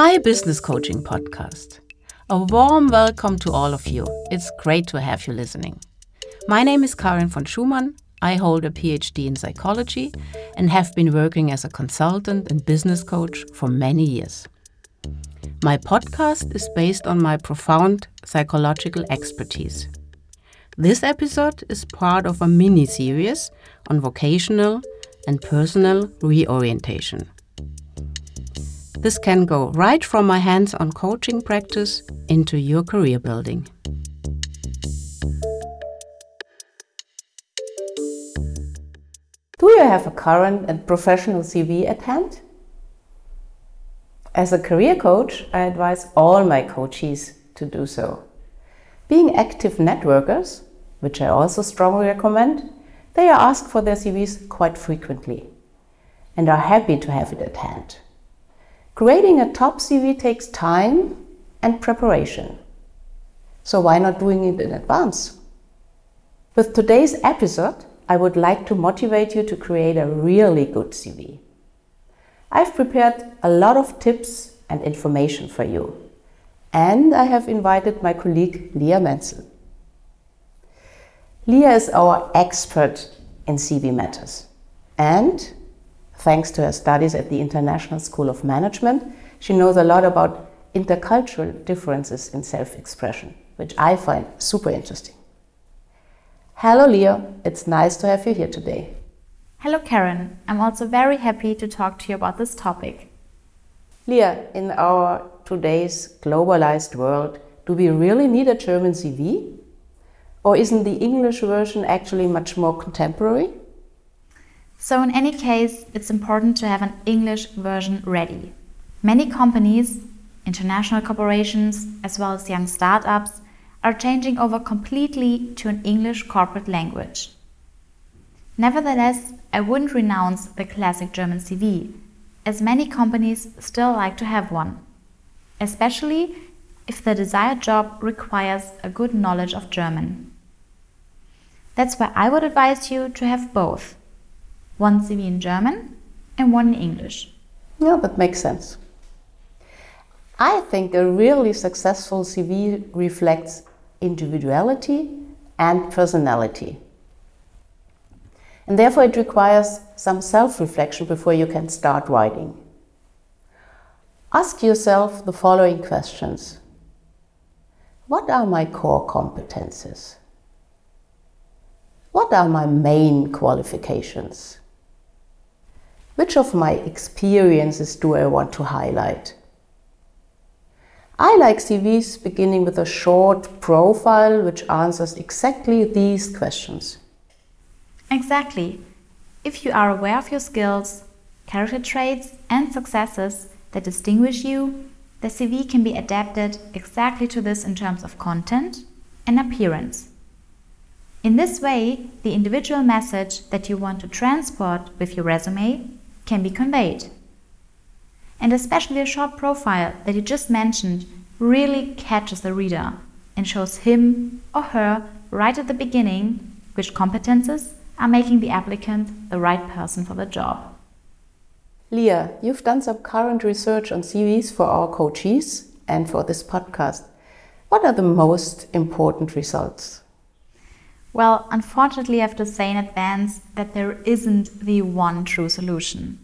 my business coaching podcast. A warm welcome to all of you. It's great to have you listening. My name is Karin von Schumann. I hold a PhD in psychology and have been working as a consultant and business coach for many years. My podcast is based on my profound psychological expertise. This episode is part of a mini series on vocational and personal reorientation. This can go right from my hands on coaching practice into your career building. Do you have a current and professional CV at hand? As a career coach, I advise all my coachees to do so. Being active networkers, which I also strongly recommend, they are asked for their CVs quite frequently and are happy to have it at hand. Creating a top CV takes time and preparation. So why not doing it in advance? With today's episode, I would like to motivate you to create a really good CV. I've prepared a lot of tips and information for you. And I have invited my colleague Leah Menzel. Leah is our expert in CV matters. And thanks to her studies at the International School of Management, she knows a lot about intercultural differences in self expression, which I find super interesting. Hello, Leah. It's nice to have you here today. Hello, Karin. I'm also very happy to talk to you about this topic. Leah, in our today's globalized world, do we really need a German CV? Or isn't the English version actually much more contemporary? So, in any case, it's important to have an English version ready. Many companies, international corporations, as well as young startups, are changing over completely to an English corporate language. Nevertheless, I wouldn't renounce the classic German CV, as many companies still like to have one, especially if the desired job requires a good knowledge of German. That's why I would advise you to have both one CV in German and one in English. Yeah, that makes sense. I think a really successful CV reflects individuality and personality. And therefore, it requires some self reflection before you can start writing. Ask yourself the following questions What are my core competences? What are my main qualifications? Which of my experiences do I want to highlight? I like CVs beginning with a short profile which answers exactly these questions. Exactly. If you are aware of your skills, character traits, and successes that distinguish you, the CV can be adapted exactly to this in terms of content and appearance. In this way, the individual message that you want to transport with your resume can be conveyed. And especially a short profile that you just mentioned really catches the reader and shows him or her right at the beginning which competences are making the applicant the right person for the job. Leah, you've done some current research on CVs for our coaches and for this podcast. What are the most important results? Well, unfortunately, I have to say in advance that there isn't the one true solution.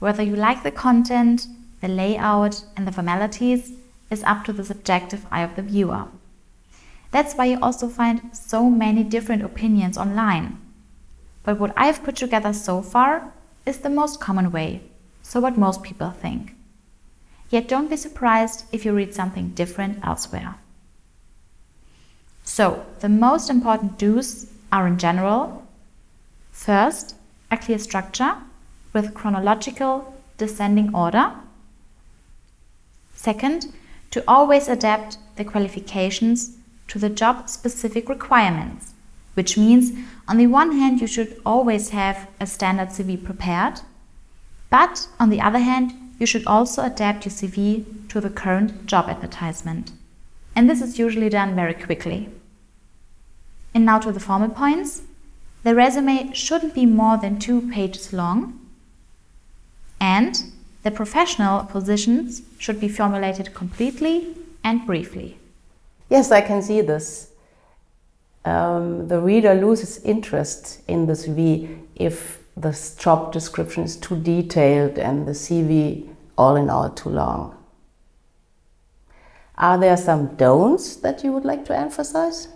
Whether you like the content, the layout, and the formalities is up to the subjective eye of the viewer. That's why you also find so many different opinions online. But what I've put together so far is the most common way, so what most people think. Yet don't be surprised if you read something different elsewhere. So, the most important do's are in general first, a clear structure with chronological descending order. Second, to always adapt the qualifications to the job specific requirements, which means on the one hand, you should always have a standard CV prepared, but on the other hand, you should also adapt your CV to the current job advertisement. And this is usually done very quickly. And now to the formal points. The resume shouldn't be more than two pages long. And The professional positions should be formulated completely and briefly. Yes, I can see this. Um, the reader loses interest in the CV if the job description is too detailed and the CV all in all too long. Are there some don'ts that you would like to emphasize?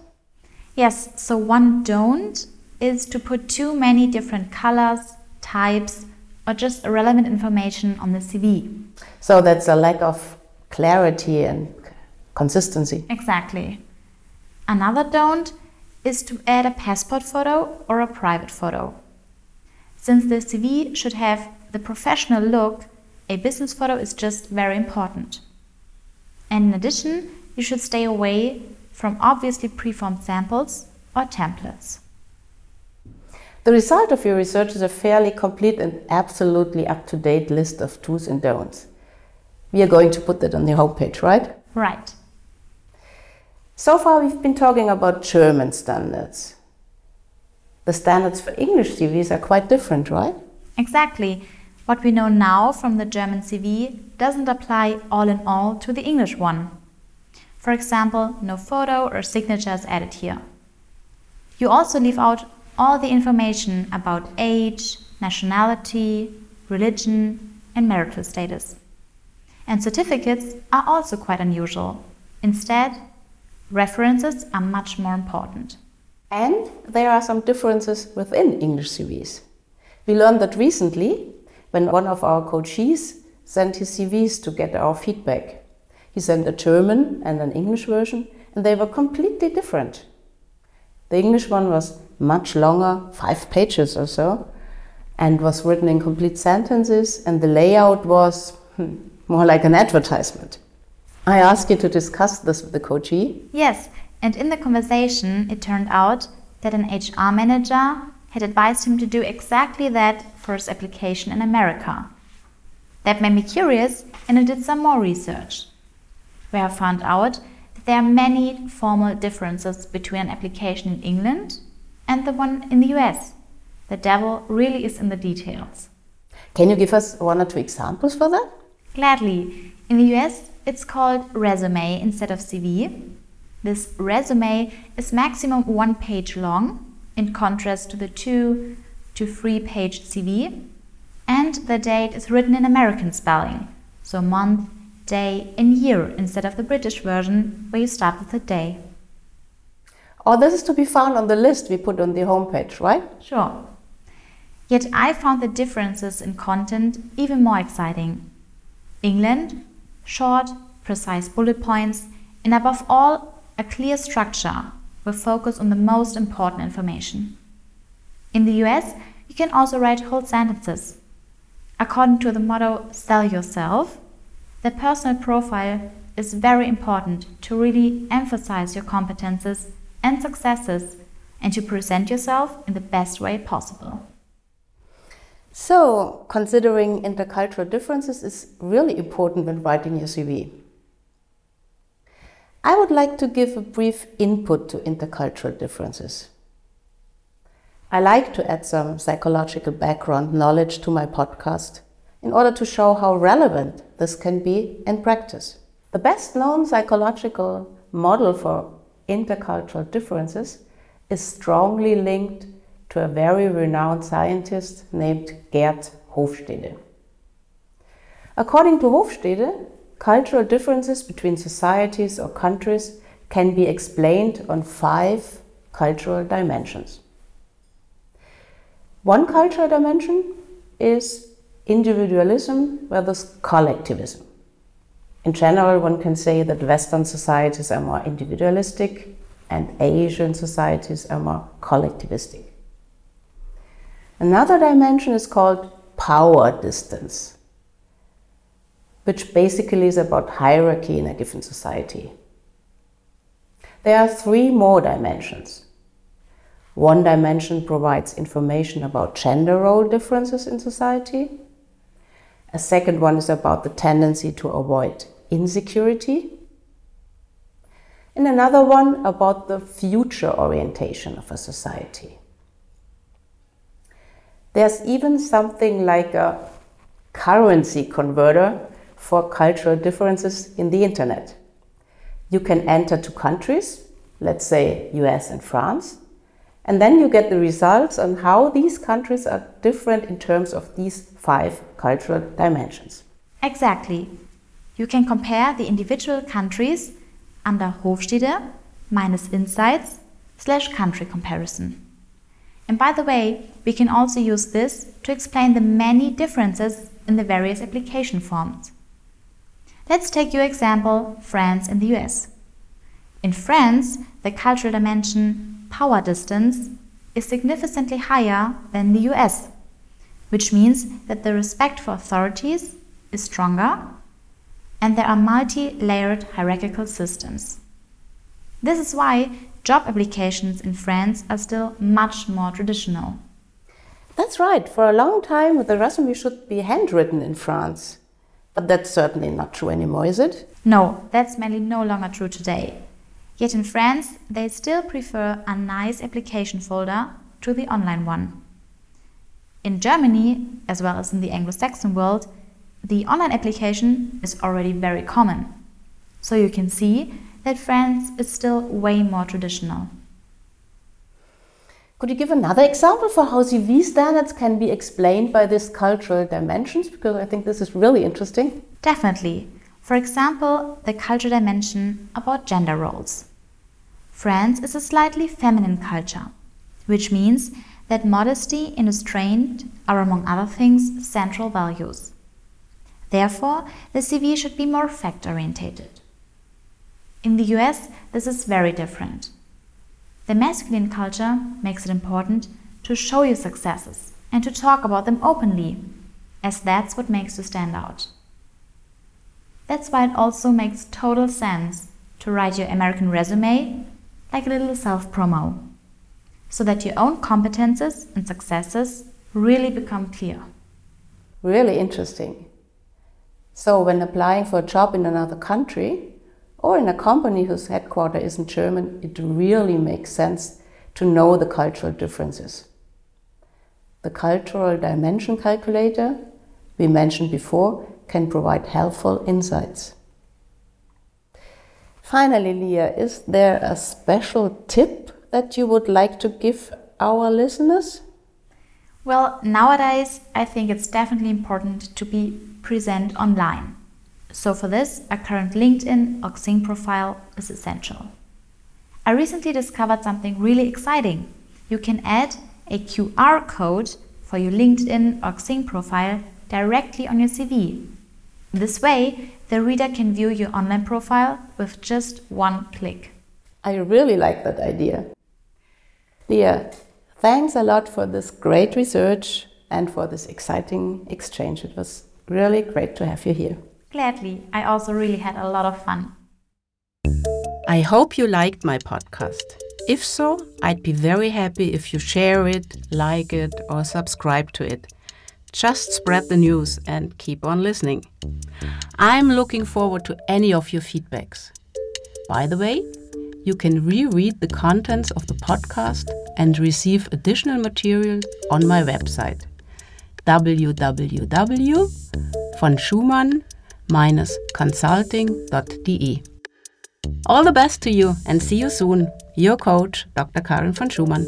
Yes, so one don't is to put too many different colors, types, or just irrelevant information on the CV. So that's a lack of clarity and consistency. Exactly. Another don't is to add a passport photo or a private photo. Since the CV should have the professional look, a business photo is just very important. And in addition, you should stay away from obviously preformed samples or templates. The result of your research is a fairly complete and absolutely up to date list of do's and don'ts. We are going to put that on the homepage, right? Right. So far, we've been talking about German standards. The standards for English CVs are quite different, right? Exactly. What we know now from the German CV doesn't apply all in all to the English one. For example, no photo or signatures added here. You also leave out all the information about age, nationality, religion, and marital status. And certificates are also quite unusual. Instead, references are much more important. And there are some differences within English CVs. We learned that recently when one of our coaches sent his CVs to get our feedback. He sent a German and an English version, and they were completely different. The English one was much longer, five pages or so, and was written in complete sentences, and the layout was hmm, more like an advertisement. I asked you to discuss this with the coachee. Yes, and in the conversation, it turned out that an HR manager had advised him to do exactly that for his application in America. That made me curious, and I did some more research, I found out that there are many formal differences between an application in England and the one in the US. The devil really is in the details. Can you give us one or two examples for that? Gladly. In the US, it's called resume instead of CV. This resume is maximum one page long, in contrast to the two to three page CV. And the date is written in American spelling, so month, day, and year instead of the British version where you start with the day. All this is to be found on the list we put on the homepage, right? Sure. Yet I found the differences in content even more exciting. England, short, precise bullet points, and above all, a clear structure with focus on the most important information. In the US, you can also write whole sentences. According to the motto Sell Yourself, the personal profile is very important to really emphasize your competences and successes and to present yourself in the best way possible. So, considering intercultural differences is really important when writing your CV. I would like to give a brief input to intercultural differences. I like to add some psychological background knowledge to my podcast in order to show how relevant this can be in practice. The best known psychological model for intercultural differences is strongly linked to a very renowned scientist named Geert Hofstede. According to Hofstede, cultural differences between societies or countries can be explained on five cultural dimensions. One cultural dimension is individualism versus collectivism. In general, one can say that Western societies are more individualistic and Asian societies are more collectivistic. Another dimension is called power distance, which basically is about hierarchy in a given society. There are three more dimensions. One dimension provides information about gender role differences in society. A second one is about the tendency to avoid insecurity. And another one about the future orientation of a society. There's even something like a currency converter for cultural differences in the internet. You can enter two countries, let's say US and France, and then you get the results on how these countries are different in terms of these five cultural dimensions. Exactly. You can compare the individual countries under Hofstede minus insights slash country comparison. And by the way, we can also use this to explain the many differences in the various application forms. Let's take your example France and the US. In France, the cultural dimension power distance is significantly higher than the US, which means that the respect for authorities is stronger and there are multi layered hierarchical systems. This is why job applications in France are still much more traditional. That's right. For a long time, the resume should be handwritten in France. But that's certainly not true anymore, is it? No, that's mainly no longer true today. Yet in France, they still prefer a nice application folder to the online one. In Germany, as well as in the Anglo Saxon world, the online application is already very common. So you can see that France is still way more traditional. Could you give another example for how CV standards can be explained by these cultural dimensions? Because I think this is really interesting. Definitely. For example, the cultural dimension about gender roles. France is a slightly feminine culture, which means that modesty and restraint are, among other things, central values. Therefore, the CV should be more fact orientated. In the US, this is very different. The masculine culture makes it important to show your successes and to talk about them openly, as that's what makes you stand out. That's why it also makes total sense to write your American resume like a little self promo, so that your own competences and successes really become clear. Really interesting. So, when applying for a job in another country, or in a company whose headquarters isn't German, it really makes sense to know the cultural differences. The cultural dimension calculator we mentioned before can provide helpful insights. Finally, Leah, is there a special tip that you would like to give our listeners? Well, nowadays, I think it's definitely important to be present online. So for this, a current LinkedIn or Xing profile is essential. I recently discovered something really exciting. You can add a QR code for your LinkedIn or Xing profile directly on your CV. This way, the reader can view your online profile with just one click. I really like that idea. Leah, thanks a lot for this great research and for this exciting exchange. It was really great to have you here. Gladly. I also really had a lot of fun. I hope you liked my podcast. If so, I'd be very happy if you share it, like it, or subscribe to it. Just spread the news and keep on listening. I'm looking forward to any of your feedbacks. By the way, you can reread the contents of the podcast and receive additional material on my website www.vonschumann.com consulting.de. All the best to you and see you soon. Your coach, Dr. Karin von Schumann.